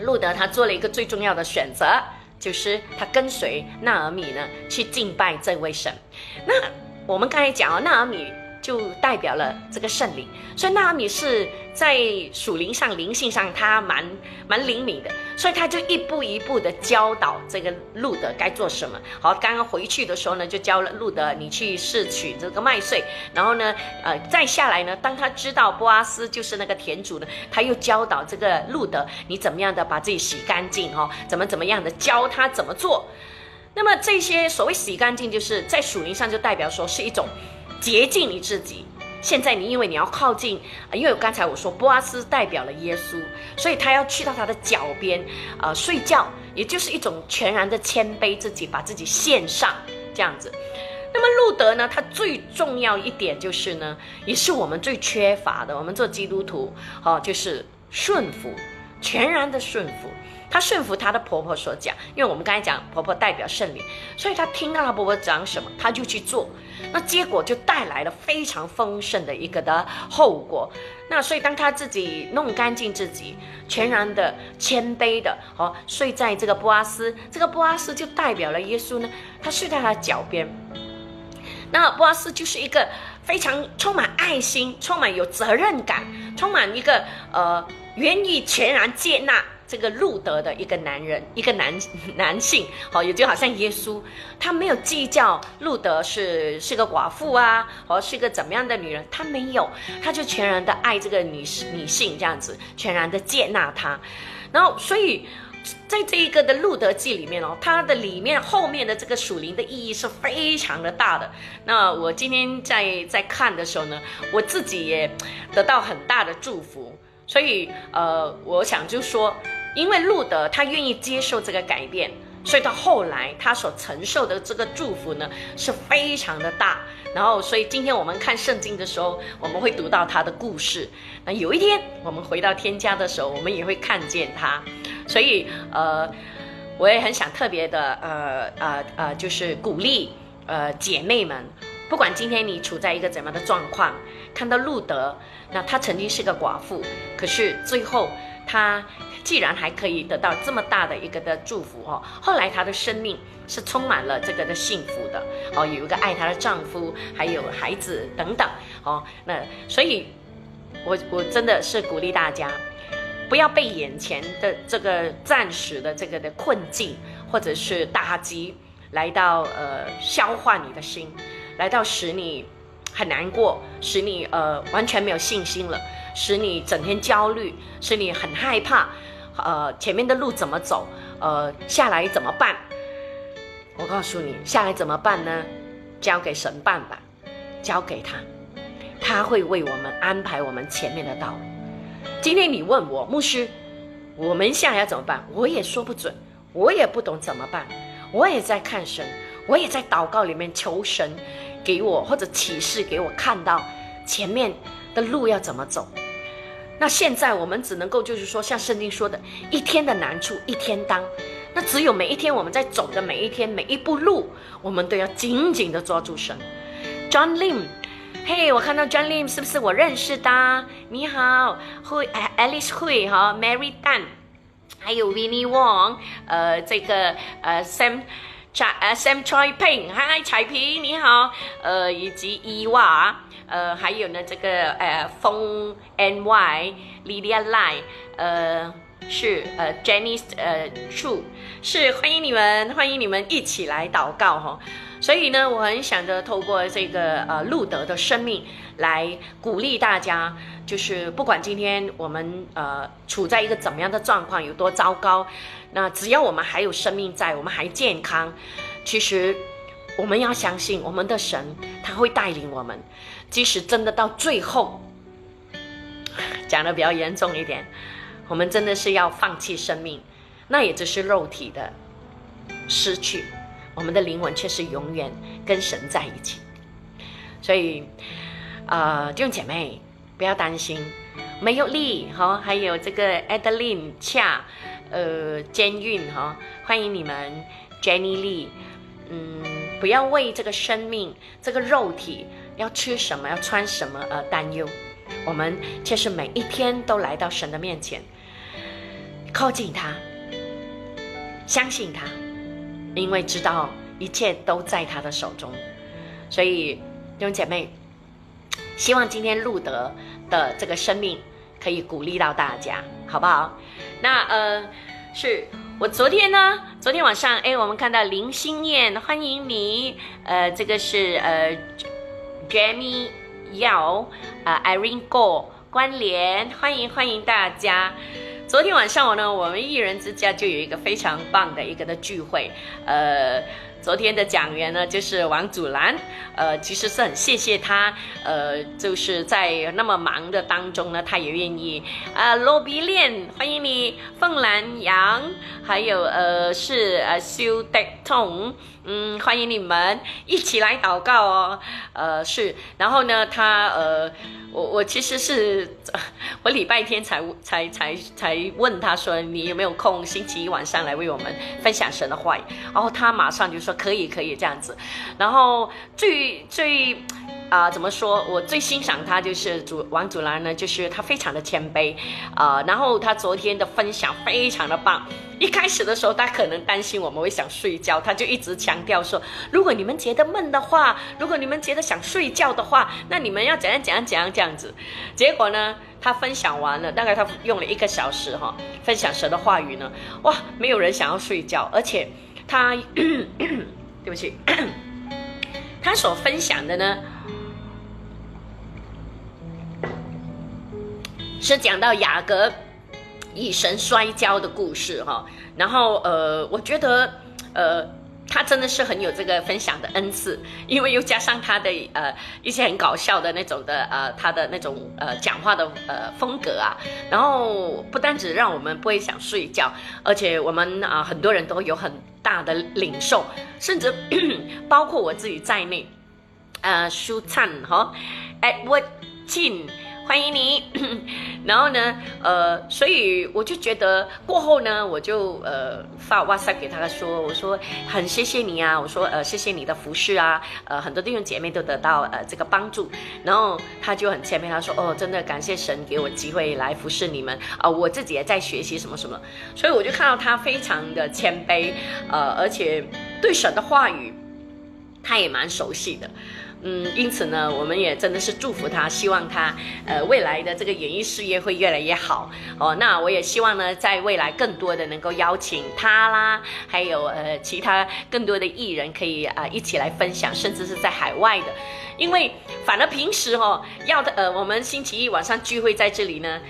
路德他做了一个最重要的选择，就是他跟随纳尔米呢去敬拜这位神。那我们刚才讲哦，纳尔米就代表了这个圣灵，所以纳阿米是在属灵上、灵性上，他蛮蛮灵敏的，所以他就一步一步的教导这个路德该做什么。好，刚刚回去的时候呢，就教了路德，你去试取这个麦穗，然后呢，呃，再下来呢，当他知道波阿斯就是那个田主呢，他又教导这个路德，你怎么样的把自己洗干净哦，怎么怎么样的教他怎么做。那么这些所谓洗干净，就是在属灵上就代表说是一种洁净你自己。现在你因为你要靠近，因为刚才我说波阿斯代表了耶稣，所以他要去到他的脚边，呃，睡觉，也就是一种全然的谦卑自己，把自己献上这样子。那么路德呢，他最重要一点就是呢，也是我们最缺乏的，我们做基督徒，哦，就是顺服，全然的顺服。她顺服她的婆婆所讲，因为我们刚才讲婆婆代表圣灵，所以她听到她婆婆讲什么，她就去做，那结果就带来了非常丰盛的一个的后果。那所以当她自己弄干净自己，全然的谦卑的哦，睡在这个波阿斯，这个波阿斯就代表了耶稣呢，他睡在他脚边。那波阿斯就是一个非常充满爱心、充满有责任感、充满一个呃愿意全然接纳。这个路德的一个男人，一个男 男性，好，也就好像耶稣，他没有计较路德是是个寡妇啊，或是个怎么样的女人，他没有，他就全然的爱这个女女性这样子，全然的接纳她。然后，所以在这一个的路德记里面哦，它的里面后面的这个属灵的意义是非常的大的。那我今天在在看的时候呢，我自己也得到很大的祝福。所以，呃，我想就说。因为路德他愿意接受这个改变，所以到后来他所承受的这个祝福呢是非常的大。然后，所以今天我们看圣经的时候，我们会读到他的故事。那有一天我们回到天家的时候，我们也会看见他。所以，呃，我也很想特别的，呃呃呃，就是鼓励呃姐妹们，不管今天你处在一个怎么的状况，看到路德，那他曾经是个寡妇，可是最后他。既然还可以得到这么大的一个的祝福哦，后来她的生命是充满了这个的幸福的哦，有一个爱她的丈夫，还有孩子等等哦。那所以，我我真的是鼓励大家，不要被眼前的这个暂时的这个的困境或者是打击来到呃消化你的心，来到使你很难过，使你呃完全没有信心了，使你整天焦虑，使你很害怕。呃，前面的路怎么走？呃，下来怎么办？我告诉你，下来怎么办呢？交给神办吧，交给他，他会为我们安排我们前面的道路。今天你问我牧师，我们下来要怎么办？我也说不准，我也不懂怎么办。我也在看神，我也在祷告里面求神给我或者启示给我看到前面的路要怎么走。那现在我们只能够就是说，像圣经说的，一天的难处一天当。那只有每一天我们在走的每一天每一步路，我们都要紧紧的抓住神。John Lim，嘿，我看到 John Lim 是不是我认识的？你好，会 Alice 会哈，Mary Dan，还有 Winnie Wong，呃，这个呃 Sam。彩呃，Sam Choi Ping，嗨，彩萍你好，呃，以及伊娃，呃，还有呢，这个呃，风 NY，Lydia Lai，呃，是呃，Jenny 呃，Chu，是欢迎你们，欢迎你们一起来祷告哈。所以呢，我很想着透过这个呃路德的生命来鼓励大家，就是不管今天我们呃处在一个怎么样的状况，有多糟糕，那只要我们还有生命在，我们还健康，其实我们要相信我们的神，他会带领我们，即使真的到最后，讲的比较严重一点，我们真的是要放弃生命，那也只是肉体的失去。我们的灵魂却是永远跟神在一起，所以，呃，弟兄姐妹不要担心，没有力哈，还有这个 Adeline 恰，呃，监运哈，欢迎你们 Jenny Lee，嗯，不要为这个生命、这个肉体要吃什么、要穿什么而担忧，我们却是每一天都来到神的面前，靠近他，相信他。因为知道一切都在他的手中，所以弟兄姐妹，希望今天路德的这个生命可以鼓励到大家，好不好？那呃，是我昨天呢，昨天晚上哎，我们看到林心燕，欢迎你，呃，这个是呃，Jamie Yao，啊，Irene Go 关联，欢迎欢迎大家。昨天晚上我呢，我们艺人之家就有一个非常棒的一个的聚会，呃。昨天的讲员呢，就是王祖蓝，呃，其实是很谢谢他，呃，就是在那么忙的当中呢，他也愿意，啊，罗比链，欢迎你，凤兰杨，还有呃是呃修德通，嗯，欢迎你们一起来祷告哦，呃是，然后呢，他呃，我我其实是我礼拜天才才才才问他说，你有没有空星期一晚上来为我们分享神的话语，然后他马上就说。可以可以这样子，然后最最啊怎么说？我最欣赏他就是主王祖蓝呢，就是他非常的谦卑啊。然后他昨天的分享非常的棒。一开始的时候，他可能担心我们会想睡觉，他就一直强调说：如果你们觉得闷的话，如果你们觉得想睡觉的话，那你们要怎样怎样怎样这样子。结果呢，他分享完了，大概他用了一个小时哈，分享神的话语呢，哇，没有人想要睡觉，而且。他，对不起，他所分享的呢，是讲到雅各以神摔跤的故事哈。然后呃，我觉得呃，他真的是很有这个分享的恩赐，因为又加上他的呃一些很搞笑的那种的呃他的那种呃讲话的呃风格啊。然后不单只让我们不会想睡觉，而且我们啊很多人都有很。大的领受，甚至 包括我自己在内，呃，舒灿哈，Edward Jin，欢迎你。然后呢，呃，所以我就觉得过后呢，我就呃发 WhatsApp 给他说，我说很谢谢你啊，我说呃谢谢你的服饰啊，呃很多弟兄姐妹都得到呃这个帮助。然后他就很谦卑，他说哦真的感谢神给我机会来服侍你们啊，我自己也在学习什么什么。所以我就看到他非常的谦卑，呃而且对神的话语他也蛮熟悉的。嗯，因此呢，我们也真的是祝福他，希望他呃未来的这个演艺事业会越来越好哦。那我也希望呢，在未来更多的能够邀请他啦，还有呃其他更多的艺人可以啊一起来分享，甚至是在海外的，因为反而平时哦要的呃我们星期一晚上聚会在这里呢，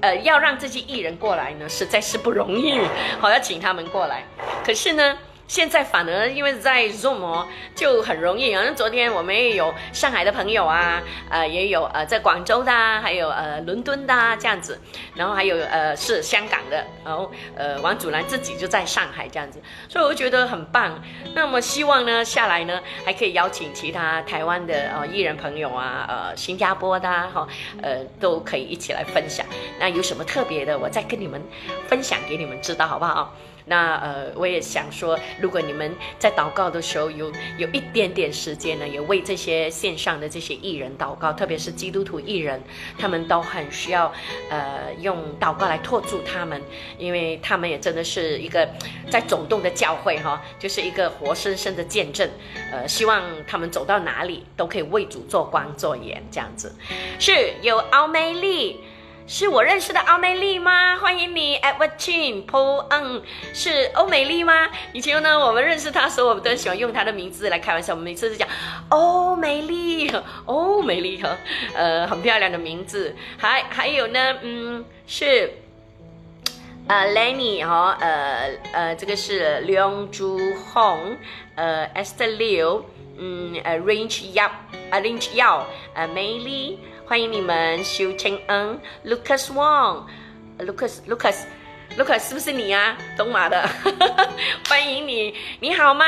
呃要让这些艺人过来呢实在是不容易，好要请他们过来，可是呢。现在反而因为在 Zoom 就很容易，好像昨天我们也有上海的朋友啊，呃，也有呃在广州的，还有呃伦敦的这样子，然后还有呃是香港的，然后呃王祖蓝自己就在上海这样子，所以我觉得很棒。那么希望呢下来呢还可以邀请其他台湾的呃艺人朋友啊，呃新加坡的哈，呃都可以一起来分享。那有什么特别的，我再跟你们分享给你们知道，好不好？那呃，我也想说，如果你们在祷告的时候有有一点点时间呢，也为这些线上的这些艺人祷告，特别是基督徒艺人，他们都很需要，呃，用祷告来托住他们，因为他们也真的是一个在走动的教会哈，就是一个活生生的见证，呃，希望他们走到哪里都可以为主做光做盐这样子，是有奥美丽。是我认识的欧美丽吗？欢迎你，Edward Chin Paul N，是欧美丽吗？以前呢，我们认识他时候，我们都喜欢用他的名字来开玩笑。我们每次都讲欧美丽，欧美丽哈，呃，很漂亮的名字。还还有呢，嗯，是呃 Lenny 哈，呃呃，这个是梁珠红，呃 Esther Liu，嗯，呃 Range Yap，呃 Range Yao，呃美丽。欢迎你们，修清恩，Lucas Wong，Lucas，Lucas，Lucas 是不是你啊？东马的，欢迎你，你好吗？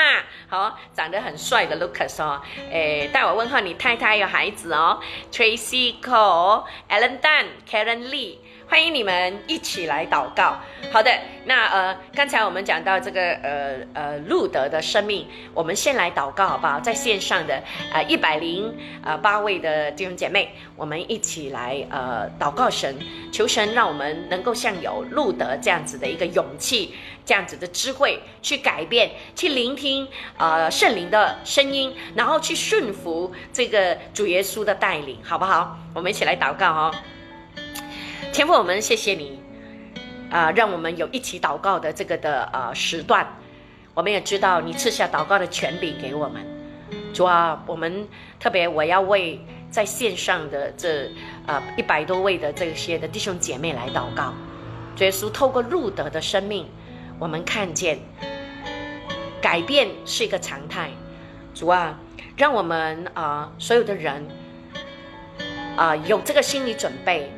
好，长得很帅的 Lucas 哦，诶，代我问候你太太有孩子哦，Tracy Cole，Alan Dan，Karen Lee。欢迎你们一起来祷告。好的，那呃，刚才我们讲到这个呃呃路德的生命，我们先来祷告好不好？在线上的呃一百零呃八位的弟兄姐妹，我们一起来呃祷告神，求神让我们能够像有路德这样子的一个勇气，这样子的智慧，去改变，去聆听呃圣灵的声音，然后去顺服这个主耶稣的带领，好不好？我们一起来祷告哦。天父，我们谢谢你，啊，让我们有一起祷告的这个的呃时段。我们也知道你赐下祷告的权柄给我们。主啊，我们特别我要为在线上的这呃一百多位的这些的弟兄姐妹来祷告。耶稣透过路德的生命，我们看见改变是一个常态。主啊，让我们啊所有的人啊有这个心理准备。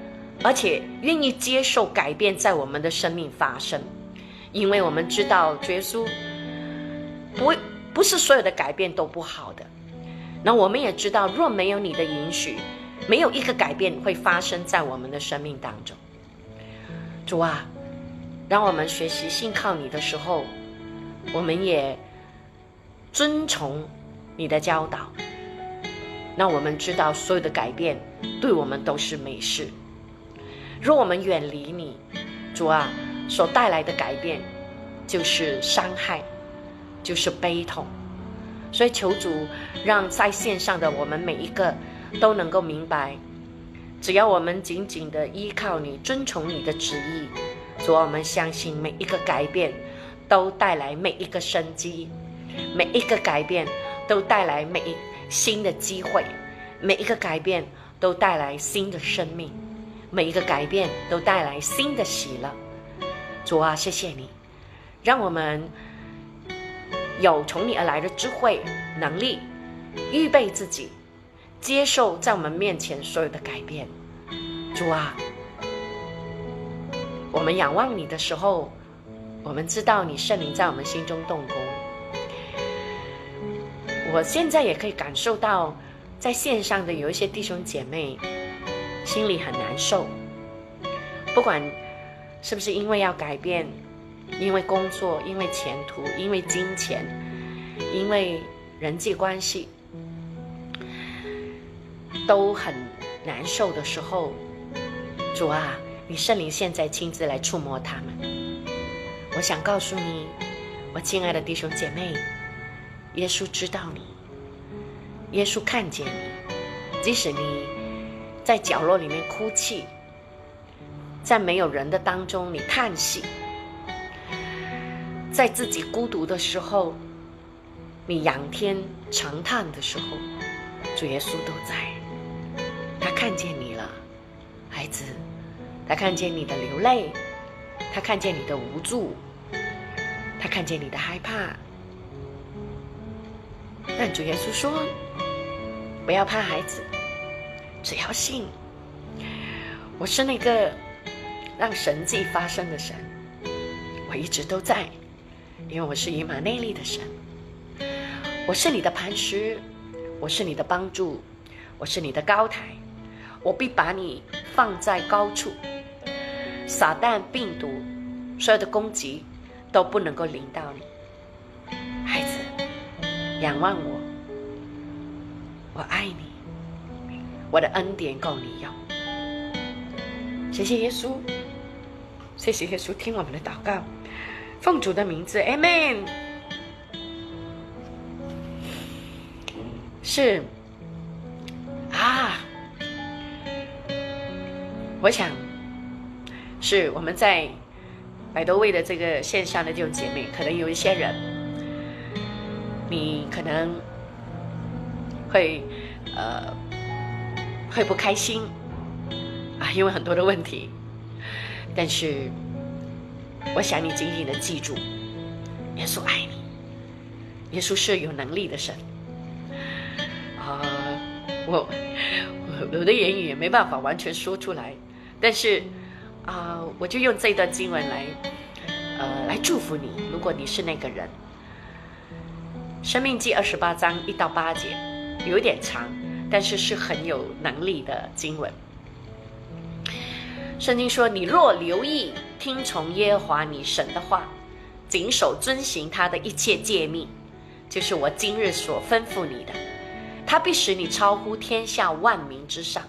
而且愿意接受改变在我们的生命发生，因为我们知道耶稣不不是所有的改变都不好的。那我们也知道，若没有你的允许，没有一个改变会发生在我们的生命当中。主啊，让我们学习信靠你的时候，我们也遵从你的教导。那我们知道，所有的改变对我们都是美事。若我们远离你，主啊，所带来的改变就是伤害，就是悲痛。所以求主让在线上的我们每一个都能够明白，只要我们紧紧的依靠你，遵从你的旨意，主，我们相信每一个改变都带来每一个生机，每一个改变都带来每一新的机会，每一个改变都带来新的生命。每一个改变都带来新的喜乐，主啊，谢谢你，让我们有从你而来的智慧能力，预备自己，接受在我们面前所有的改变。主啊，我们仰望你的时候，我们知道你圣灵在我们心中动工。我现在也可以感受到，在线上的有一些弟兄姐妹。心里很难受，不管是不是因为要改变，因为工作，因为前途，因为金钱，因为人际关系，都很难受的时候，主啊，你圣灵现在亲自来触摸他们。我想告诉你，我亲爱的弟兄姐妹，耶稣知道你，耶稣看见你，即使你。在角落里面哭泣，在没有人的当中你叹息，在自己孤独的时候，你仰天长叹的时候，主耶稣都在。他看见你了，孩子，他看见你的流泪，他看见你的无助，他看见你的害怕。但主耶稣说：“不要怕，孩子。”只要信，我是那个让神迹发生的神，我一直都在，因为我是以马内利的神，我是你的磐石，我是你的帮助，我是你的高台，我必把你放在高处，撒旦、病毒、所有的攻击都不能够临到你，孩子，仰望我，我爱你。我的恩典够你用，谢谢耶稣，谢谢耶稣听我们的祷告，奉主的名字，Amen。是。啊，我想。是我们在百多位的这个线上的这种姐妹，可能有一些人，你可能会呃会不开心啊，因为很多的问题，但是我想你紧紧的记住，耶稣爱你，耶稣是有能力的神啊，我我我的言语也没办法完全说出来，但是。啊，我就用这段经文来，呃，来祝福你。如果你是那个人，《生命记》二十八章一到八节，有点长，但是是很有能力的经文。圣经说：“你若留意听从耶和华你神的话，谨守遵行他的一切诫命，就是我今日所吩咐你的，他必使你超乎天下万民之上。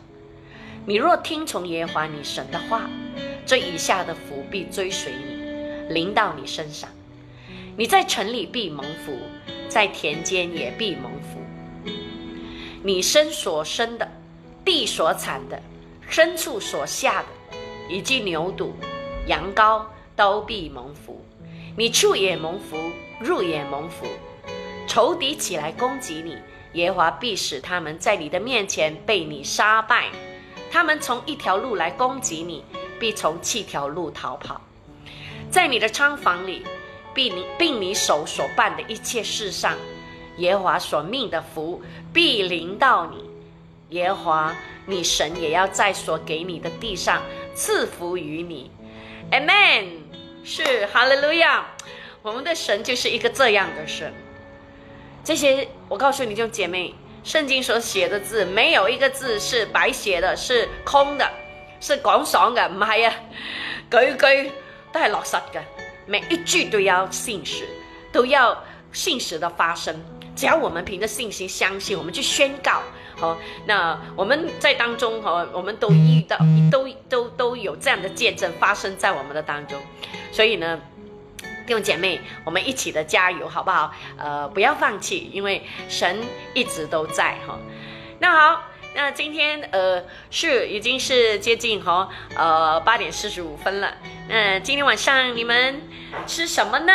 你若听从耶和华你神的话。”这以下的福必追随你，临到你身上。你在城里必蒙福，在田间也必蒙。你身所生的，地所产的，牲畜所下的，以及牛犊、羊羔，都必蒙福。你出也蒙福，入也蒙福。仇敌起来攻击你，耶和华必使他们在你的面前被你杀败。他们从一条路来攻击你。必从七条路逃跑，在你的仓房里，并你并你手所办的一切事上，耶和华所命的福必临到你。耶和华你神也要在所给你的地上赐福于你。Amen。是哈利路亚。我们的神就是一个这样的神。这些我告诉你，就姐妹，圣经所写的字，没有一个字是白写的，是空的。是讲爽的，唔系啊，句句都系落实嘅，每一句都要信实，都要信实的发生。只要我们凭着信心相信，我们去宣告，好，那我们在当中，哈，我们都遇到，都都都有这样的见证发生在我们的当中。所以呢，弟兄姐妹，我们一起的加油，好不好？呃，不要放弃，因为神一直都在，哈。那好。那今天呃是已经是接近哈呃八点四十五分了。那今天晚上你们吃什么呢？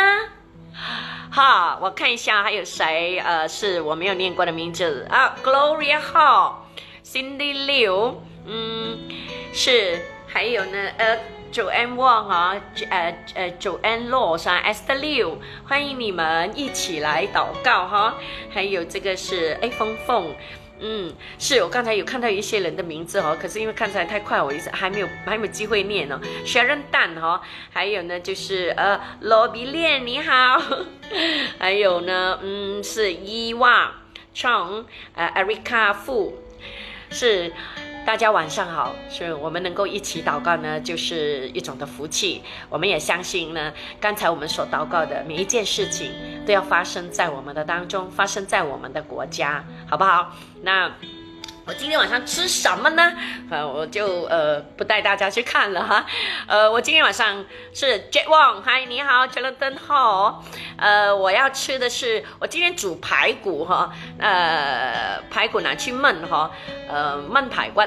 哈，我看一下还有谁呃是我没有念过的名字啊，Gloria Hall，Cindy Liu，嗯，是还有呢呃 Joanne Wang 哈，呃呃 Joanne Law 是 Esther Liu，欢迎你们一起来祷告哈。还有这个是哎凤凤。嗯，是我刚才有看到一些人的名字哦，可是因为看起来太快，我一直还没有还没有机会念呢。Sharon Dan 哈，还有呢就是呃罗比恋你好，还有呢嗯是伊娃 Chong 呃 Erica Fu 是。大家晚上好，是我们能够一起祷告呢，就是一种的福气。我们也相信呢，刚才我们所祷告的每一件事情，都要发生在我们的当中，发生在我们的国家，好不好？那。我今天晚上吃什么呢？呃，我就呃不带大家去看了哈。呃，我今天晚上是 Jet Wang，嗨，你好，陈乐登好。呃，我要吃的是我今天煮排骨哈，呃，排骨拿去焖哈，呃，焖排骨。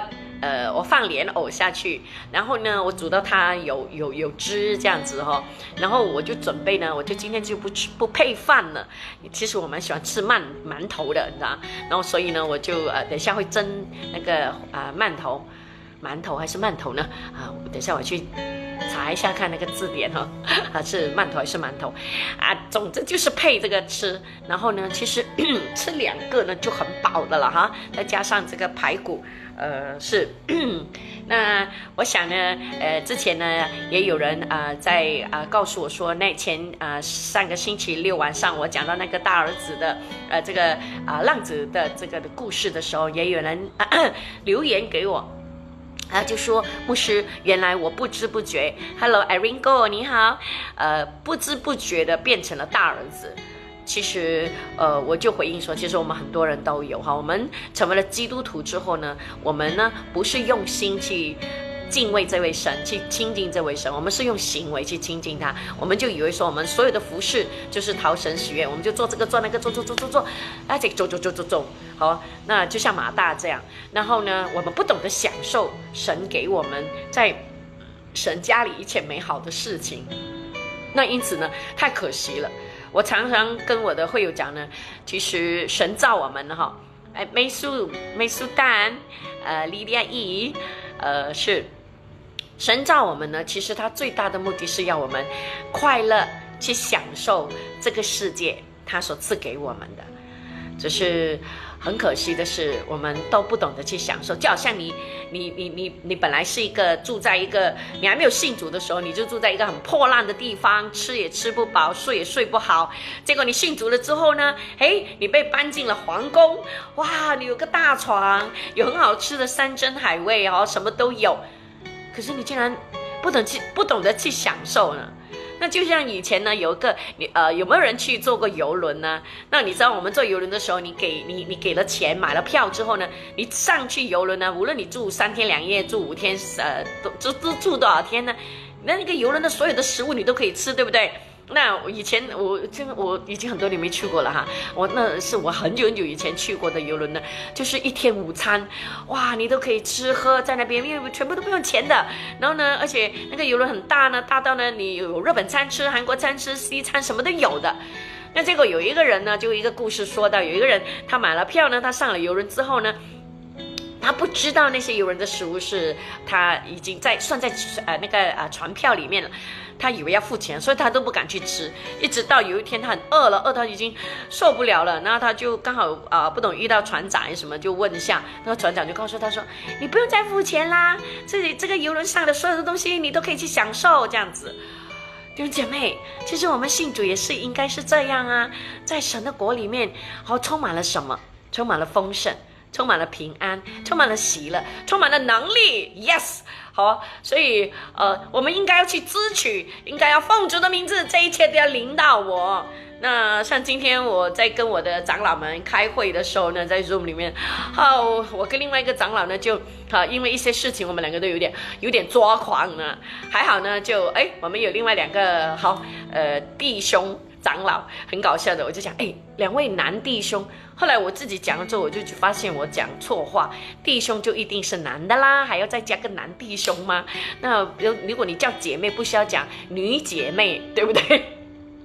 呃，我放莲藕下去，然后呢，我煮到它有有有汁这样子哈，然后我就准备呢，我就今天就不吃不配饭了。其实我蛮喜欢吃馒馒头的，你知道然后所以呢，我就呃等一下会蒸那个啊馒头，馒头还是馒头呢？啊，等下我去查一下看那个字典哈，啊是馒头还是馒头？啊，总之就是配这个吃。然后呢，其实 吃两个呢就很饱的了哈，再加上这个排骨。呃，是，那我想呢，呃，之前呢，也有人啊在啊告诉我说，那前啊上个星期六晚上我讲到那个大儿子的呃这个啊浪子的这个的故事的时候，也有人 留言给我，他就说牧师，原来我不知不觉，Hello Irene Go，你好，呃不知不觉的变成了大儿子。其实，呃，我就回应说，其实我们很多人都有哈。我们成为了基督徒之后呢，我们呢不是用心去敬畏这位神，去亲近这位神，我们是用行为去亲近他。我们就以为说，我们所有的服饰就是讨神喜悦，我们就做这个做那个做做做做做，而且走走走走走，好，那就像马大这样。然后呢，我们不懂得享受神给我们在。神家里一切美好的事情。那因此呢，太可惜了。我常常跟我的会友讲呢，其实神造我们哈，哎，美苏美苏丹，呃，莉莉亚伊，呃，是神造我们呢。其实他最大的目的是要我们快乐去享受这个世界，他所赐给我们的，只是。很可惜的是，我们都不懂得去享受，就好像你，你，你，你，你本来是一个住在一个你还没有信主的时候，你就住在一个很破烂的地方，吃也吃不饱，睡也睡不好。结果你信主了之后呢，哎，你被搬进了皇宫，哇，你有个大床，有很好吃的山珍海味哦，什么都有。可是你竟然不懂去，不懂得去享受呢？那就像以前呢，有一个你呃，有没有人去坐过游轮呢？那你知道我们坐游轮的时候，你给你你给了钱买了票之后呢，你上去游轮呢，无论你住三天两夜，住五天，呃，都都都住多少天呢？那那个游轮的所有的食物你都可以吃，对不对？那以前我真我已经很多年没去过了哈，我那是我很久很久以前去过的游轮呢，就是一天午餐，哇，你都可以吃喝在那边，因为全部都不用钱的。然后呢，而且那个游轮很大呢，大到呢你有日本餐吃、韩国餐吃、西餐什么都有的。那结果有一个人呢，就一个故事说到，有一个人他买了票呢，他上了游轮之后呢。他不知道那些游人的食物是他已经在算在呃那个呃船票里面了，他以为要付钱，所以他都不敢去吃。一直到有一天他很饿了，饿到已经受不了了，然后他就刚好啊不懂遇到船长什么，就问一下，那个船长就告诉他说：“你不用再付钱啦，这里这个游轮上的所有的东西你都可以去享受。”这样子，弟兄姐妹，其实我们信主也是应该是这样啊，在神的国里面，好充满了什么？充满了丰盛。充满了平安，充满了喜乐，充满了能力。Yes，好，所以呃，我们应该要去支取，应该要奉主的名字，这一切都要领导我。那像今天我在跟我的长老们开会的时候呢，在 Zoom 里面，好，我跟另外一个长老呢，就好，因为一些事情，我们两个都有点有点抓狂呢。还好呢，就哎，我们有另外两个好呃弟兄。长老很搞笑的，我就讲，哎，两位男弟兄。后来我自己讲了之后，我就发现我讲错话，弟兄就一定是男的啦，还要再加个男弟兄吗？那如如果你叫姐妹，不需要讲女姐妹，对不对？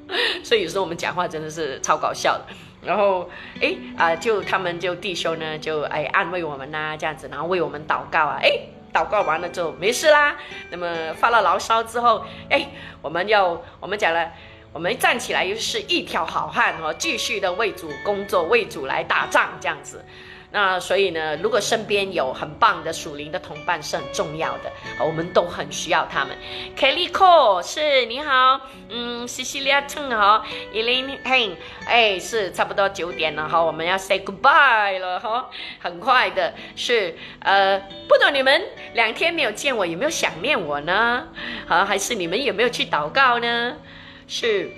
所以有时候我们讲话真的是超搞笑的。然后，哎啊，就他们就弟兄呢，就哎安慰我们呐，这样子，然后为我们祷告啊，哎，祷告完了之后没事啦。那么发了牢骚之后，哎，我们要我们讲了。我们站起来又是一条好汉哦，继续的为主工作，为主来打仗这样子。那所以呢，如果身边有很棒的属灵的同伴是很重要的，我们都很需要他们。Kelly Cole 是你好，嗯，Cecilia Chen 好，Elaine Heng 哎是差不多九点了哈，我们要 say goodbye 了哈，很快的是呃，不懂你们两天没有见我，有没有想念我呢？好，还是你们有没有去祷告呢？是，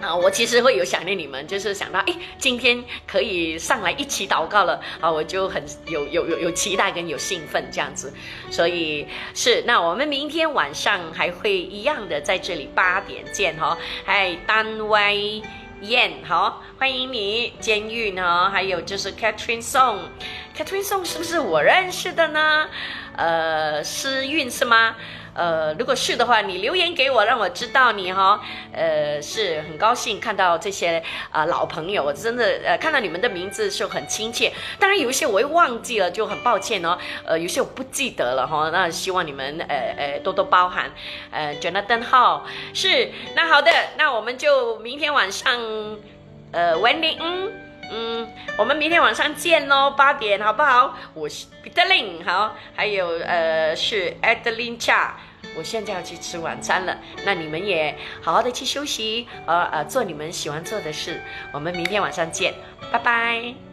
啊，我其实会有想念你们，就是想到，哎，今天可以上来一起祷告了，啊，我就很有有有有期待跟有兴奋这样子，所以是，那我们明天晚上还会一样的在这里八点见哈，嗨，丹威燕，好，欢迎你，监狱呢，还有就是 Catherine Song，Catherine Song 是不是我认识的呢？呃，诗韵是吗？呃，如果是的话，你留言给我，让我知道你哈。呃，是很高兴看到这些啊老朋友，我真的呃看到你们的名字是很亲切。当然有一些我会忘记了，就很抱歉哦。呃，有些我不记得了哈。那希望你们呃呃多多包涵。呃，Jonathan 号是那好的，那我们就明天晚上呃 Wendy 嗯嗯，我们明天晚上见喽，八点好不好？我是 Peter Lin 好，还有呃是 Adeline Cha。我现在要去吃晚餐了，那你们也好好的去休息，呃呃，做你们喜欢做的事。我们明天晚上见，拜拜。